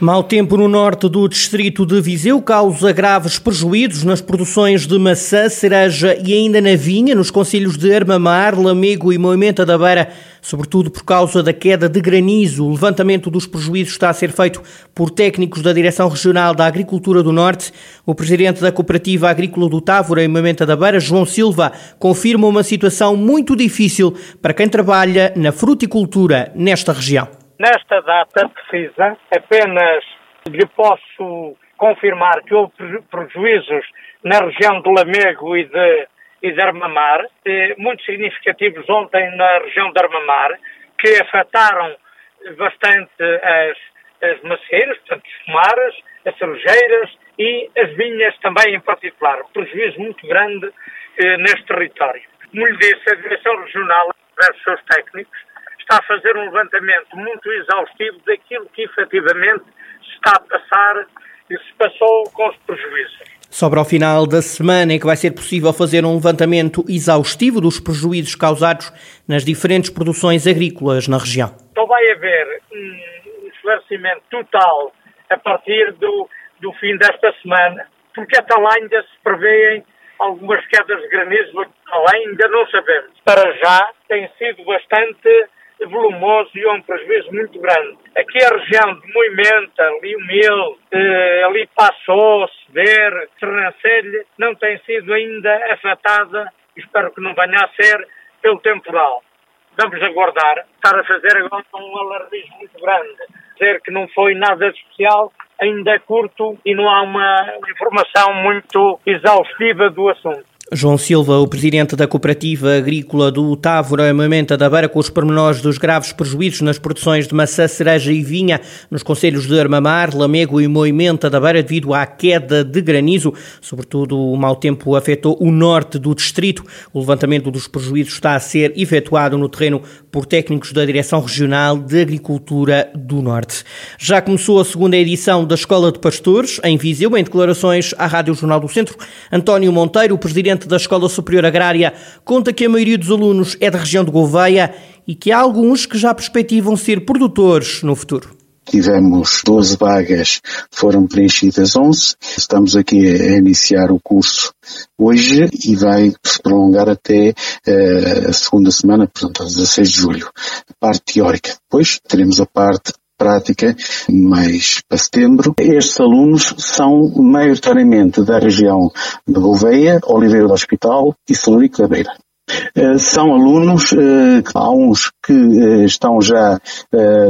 Mau tempo no norte do distrito de Viseu causa graves prejuízos nas produções de maçã, cereja e ainda na vinha, nos concelhos de Armamar, Lamego e Moimenta da Beira, sobretudo por causa da queda de granizo. O levantamento dos prejuízos está a ser feito por técnicos da Direção Regional da Agricultura do Norte. O presidente da Cooperativa Agrícola do Távora, em Moimenta da Beira, João Silva, confirma uma situação muito difícil para quem trabalha na fruticultura nesta região. Nesta data precisa, apenas lhe posso confirmar que houve prejuízos na região de Lamego e de, e de Armamar, eh, muito significativos ontem na região de Armamar, que afetaram bastante as, as macieiras, portanto, as fumaras, as cerejeiras e as vinhas também em particular. Prejuízo muito grande eh, neste território. Como lhe disse, a Direção Regional, dos seus técnicos, está a fazer um levantamento muito exaustivo daquilo que efetivamente se está a passar e se passou com os prejuízos. Sobre ao final da semana em que vai ser possível fazer um levantamento exaustivo dos prejuízos causados nas diferentes produções agrícolas na região. Então vai haver um esclarecimento total a partir do, do fim desta semana, porque até lá ainda se prevêem algumas quedas de granizo, lá ainda não sabemos. Para já tem sido bastante volumoso e um prejuízo muito grande. Aqui a região de Moimenta, ali o Mil, eh, ali Passou, Sever, Sernancelho, não tem sido ainda afetada, espero que não venha a ser, pelo temporal. Vamos aguardar, estar a fazer agora um alarmismo muito grande, dizer que não foi nada especial, ainda é curto e não há uma informação muito exaustiva do assunto. João Silva, o presidente da Cooperativa Agrícola do Távora, Mamenta da Beira, com os pormenores dos graves prejuízos nas produções de maçã, cereja e vinha nos concelhos de Armamar, Lamego e Moimenta da Beira devido à queda de granizo. Sobretudo, o mau tempo afetou o norte do distrito. O levantamento dos prejuízos está a ser efetuado no terreno por técnicos da Direção Regional de Agricultura do Norte. Já começou a segunda edição da Escola de Pastores, em Viseu, em declarações à Rádio Jornal do Centro. António Monteiro, o presidente da Escola Superior Agrária, conta que a maioria dos alunos é da região de Gouveia e que há alguns que já perspectivam ser produtores no futuro. Tivemos 12 vagas, foram preenchidas 11. Estamos aqui a iniciar o curso hoje e vai se prolongar até uh, a segunda semana, portanto, a 16 de julho. A parte teórica. Depois teremos a parte prática mais para setembro. Estes alunos são maioritariamente da região de Gouveia, Oliveira do Hospital e Celurico da Beira. Eh, são alunos, eh, há uns que eh, estão já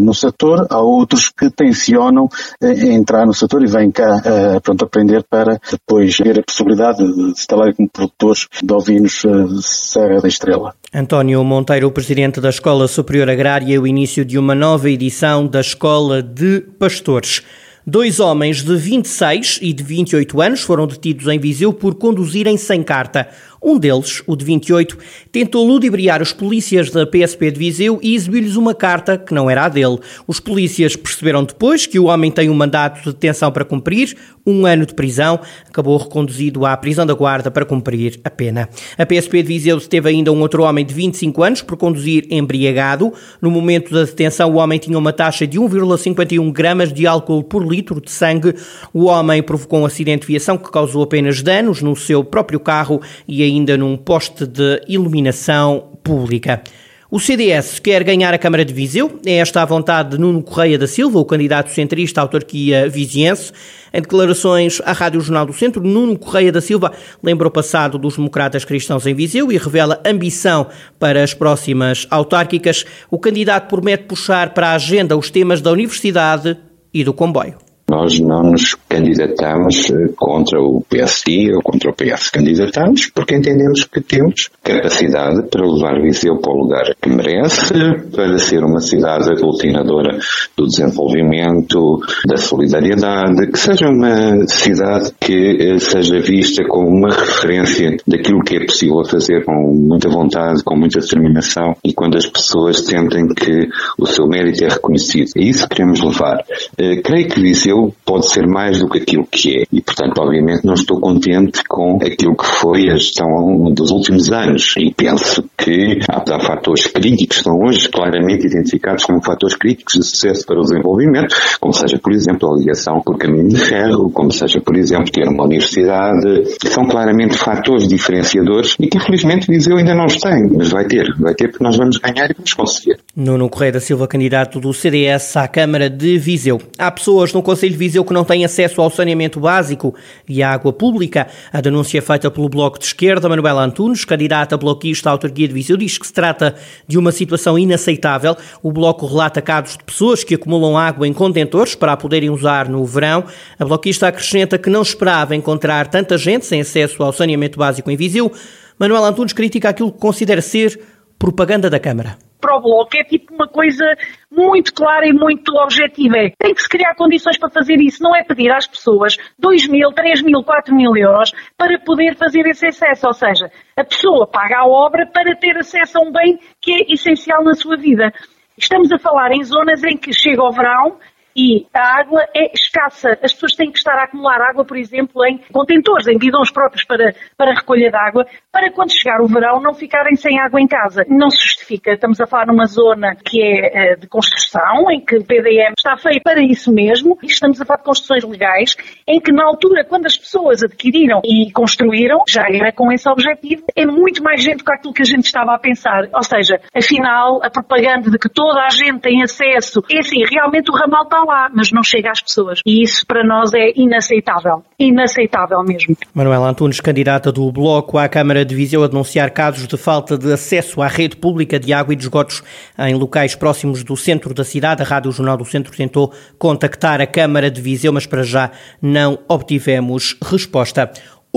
no setor, há outros que tencionam entrar no setor e vêm cá pronto, aprender para depois ter a possibilidade de se instalar como produtores de ovinos Serra da Estrela. António Monteiro, presidente da Escola Superior Agrária, o início de uma nova edição da Escola de Pastores. Dois homens de 26 e de 28 anos foram detidos em Viseu por conduzirem sem carta. Um deles, o de 28, tentou ludibriar os polícias da PSP de Viseu e exibiu-lhes uma carta que não era a dele. Os polícias perceberam depois que o homem tem um mandato de detenção para cumprir, um ano de prisão, acabou reconduzido à prisão da guarda para cumprir a pena. A PSP de Viseu teve ainda um outro homem de 25 anos por conduzir embriagado. No momento da detenção, o homem tinha uma taxa de 1,51 gramas de álcool por litro de sangue. O homem provocou um acidente de viação que causou apenas danos no seu próprio carro e ainda num poste de iluminação pública. O CDS quer ganhar a Câmara de Viseu. É esta a vontade de Nuno Correia da Silva, o candidato centrista à autarquia viziense. Em declarações à Rádio Jornal do Centro, Nuno Correia da Silva lembra o passado dos democratas cristãos em Viseu e revela ambição para as próximas autárquicas. O candidato promete puxar para a agenda os temas da universidade e do comboio. Nós não nos candidatamos eh, contra o PSD ou contra o PS. Candidatamos porque entendemos que temos capacidade para levar Viseu para o lugar que merece, para ser uma cidade aglutinadora do desenvolvimento, da solidariedade, que seja uma cidade que eh, seja vista como uma referência daquilo que é possível fazer com muita vontade, com muita determinação e quando as pessoas sentem que o seu mérito é reconhecido. É isso que queremos levar. Eh, creio que Viseu Pode ser mais do que aquilo que é. E, portanto, obviamente não estou contente com aquilo que foi a gestão dos últimos anos. E penso que há fatores críticos, estão hoje claramente identificados como fatores críticos de sucesso para o desenvolvimento, como seja, por exemplo, a ligação por caminho de ferro, como seja, por exemplo, ter uma universidade. São claramente fatores diferenciadores e que, infelizmente, Viseu ainda não os tem, mas vai ter. Vai ter porque nós vamos ganhar e vamos conseguir. Nuno Correia da Silva, candidato do CDS à Câmara de Viseu. Há pessoas no Conselho de Viseu que não têm acesso ao saneamento básico e à água pública. A denúncia é feita pelo Bloco de Esquerda. Manuela Antunes, candidata bloquista à autarquia de Viseu, diz que se trata de uma situação inaceitável. O Bloco relata casos de pessoas que acumulam água em contentores para a poderem usar no verão. A bloquista acrescenta que não esperava encontrar tanta gente sem acesso ao saneamento básico em Viseu. Manuela Antunes critica aquilo que considera ser propaganda da Câmara para o Bloco é tipo uma coisa muito clara e muito objetiva. É, tem que se criar condições para fazer isso, não é pedir às pessoas 2 mil, 3 mil, 4 mil euros para poder fazer esse acesso. Ou seja, a pessoa paga a obra para ter acesso a um bem que é essencial na sua vida. Estamos a falar em zonas em que chega o verão e a água é escassa. As pessoas têm que estar a acumular água, por exemplo, em contentores, em bidões próprios para, para recolha de água, para quando chegar o verão não ficarem sem água em casa. Não se justifica. Estamos a falar numa zona que é eh, de construção, em que o PDM está feito para isso mesmo, e estamos a falar de construções legais, em que na altura, quando as pessoas adquiriram e construíram, já era com esse objetivo, é muito mais gente do que aquilo que a gente estava a pensar. Ou seja, afinal, a propaganda de que toda a gente tem acesso, é assim, realmente o ramal está lá, mas não chega às pessoas. E isso para nós é inaceitável. Inaceitável mesmo. Manuela Antunes, candidata do Bloco à Câmara de Viseu, a denunciar casos de falta de acesso à rede pública de água e de esgotos em locais próximos do centro da cidade. A Rádio Jornal do Centro tentou contactar a Câmara de Viseu, mas para já não obtivemos resposta.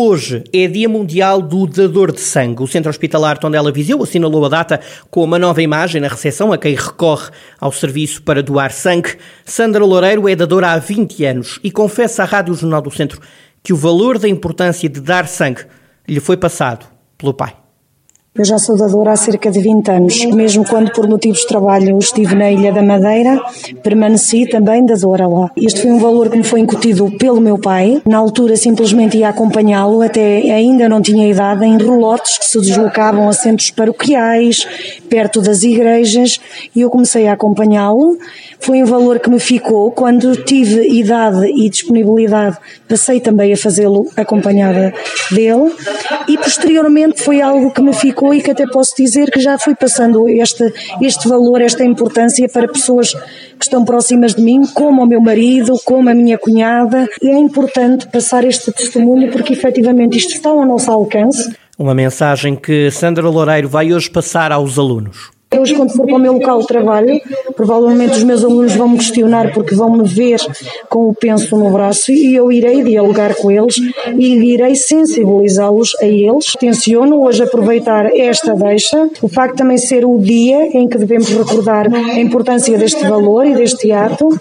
Hoje é Dia Mundial do Dador de Sangue. O Centro Hospitalar Tondela Viseu assinalou a data com uma nova imagem na recepção a quem recorre ao serviço para doar sangue. Sandra Loureiro é dadora há 20 anos e confessa à Rádio Jornal do Centro que o valor da importância de dar sangue lhe foi passado pelo pai. Eu já sou dadora há cerca de 20 anos. Mesmo quando por motivos de trabalho estive na Ilha da Madeira, permaneci também dadora lá. Este foi um valor que me foi incutido pelo meu pai. Na altura simplesmente ia acompanhá-lo, até ainda não tinha idade, em relotes que se deslocavam a centros paroquiais, perto das igrejas, e eu comecei a acompanhá-lo. Foi um valor que me ficou. Quando tive idade e disponibilidade, passei também a fazê-lo acompanhada dele. E posteriormente foi algo que me ficou e que até posso dizer que já fui passando este, este valor, esta importância para pessoas que estão próximas de mim, como o meu marido, como a minha cunhada. E é importante passar este testemunho porque efetivamente isto está ao nosso alcance. Uma mensagem que Sandra Loureiro vai hoje passar aos alunos. Hoje, quando for para o meu local de trabalho, provavelmente os meus alunos vão me questionar porque vão me ver com o penso no braço e eu irei dialogar com eles e irei sensibilizá-los a eles. Tenciono hoje aproveitar esta deixa, o facto de também ser o dia em que devemos recordar a importância deste valor e deste ato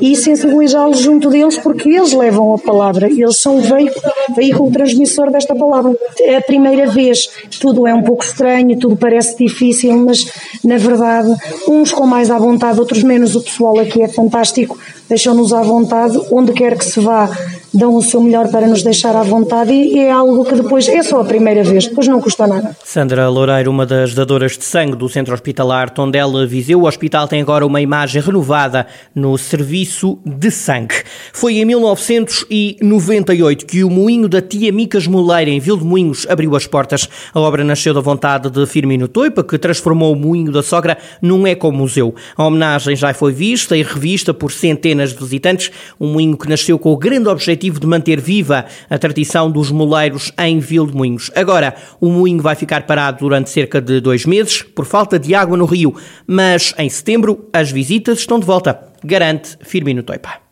e sensibilizá-los junto deles porque eles levam a palavra, eles são o veículo, veículo transmissor desta palavra. É a primeira vez, tudo é um pouco estranho, tudo parece difícil, mas na verdade, uns com mais à vontade, outros menos. O pessoal aqui é fantástico, deixam-nos à vontade, onde quer que se vá, dão o seu melhor para nos deixar à vontade e é algo que depois é só a primeira vez, depois não custa nada. Sandra Loureiro, uma das dadoras de sangue do Centro Hospitalar Tondela Viseu, o hospital tem agora uma imagem renovada no serviço de sangue. Foi em 1998 que o moinho da tia Micas Moleira, em Moinhos abriu as portas. A obra nasceu da vontade de Firmino Toipa, que transformou o moinho da sogra num ecomuseu. A homenagem já foi vista e revista por centenas de visitantes, um moinho que nasceu com o grande objetivo de manter viva a tradição dos moleiros em Vilmoinhos. Agora, o moinho vai ficar parado durante cerca de dois meses por falta de água no rio, mas em setembro as visitas estão de volta, garante Firmino Toipa.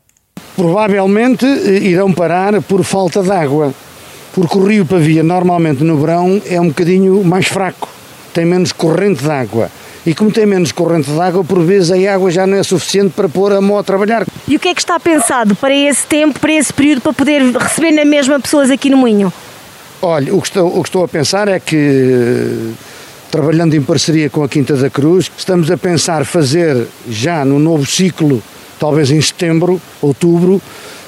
Provavelmente eh, irão parar por falta de água, porque o rio Pavia normalmente no verão é um bocadinho mais fraco, tem menos corrente de água e como tem menos corrente de água, por vezes a água já não é suficiente para pôr a mão a trabalhar. E o que é que está pensado para esse tempo, para esse período, para poder receber na mesma pessoas aqui no Moinho? Olha, o que estou, o que estou a pensar é que trabalhando em parceria com a Quinta da Cruz, estamos a pensar fazer já no novo ciclo talvez em setembro, outubro,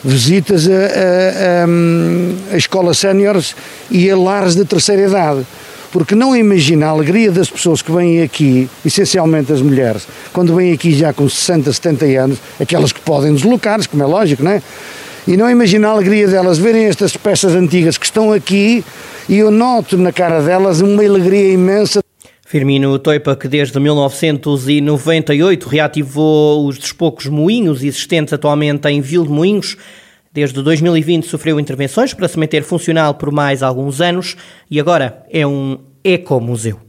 visitas a, a, a, a escolas séniores e a lares de terceira idade. Porque não imagina a alegria das pessoas que vêm aqui, essencialmente as mulheres, quando vêm aqui já com 60, 70 anos, aquelas que podem deslocar-se, como é lógico, não é? E não imagina a alegria delas verem estas peças antigas que estão aqui e eu noto na cara delas uma alegria imensa. Firmino Toipa, que desde 1998 reativou os dos poucos moinhos existentes atualmente em Vil de Moinhos, desde 2020 sofreu intervenções para se manter funcional por mais alguns anos e agora é um ecomuseu.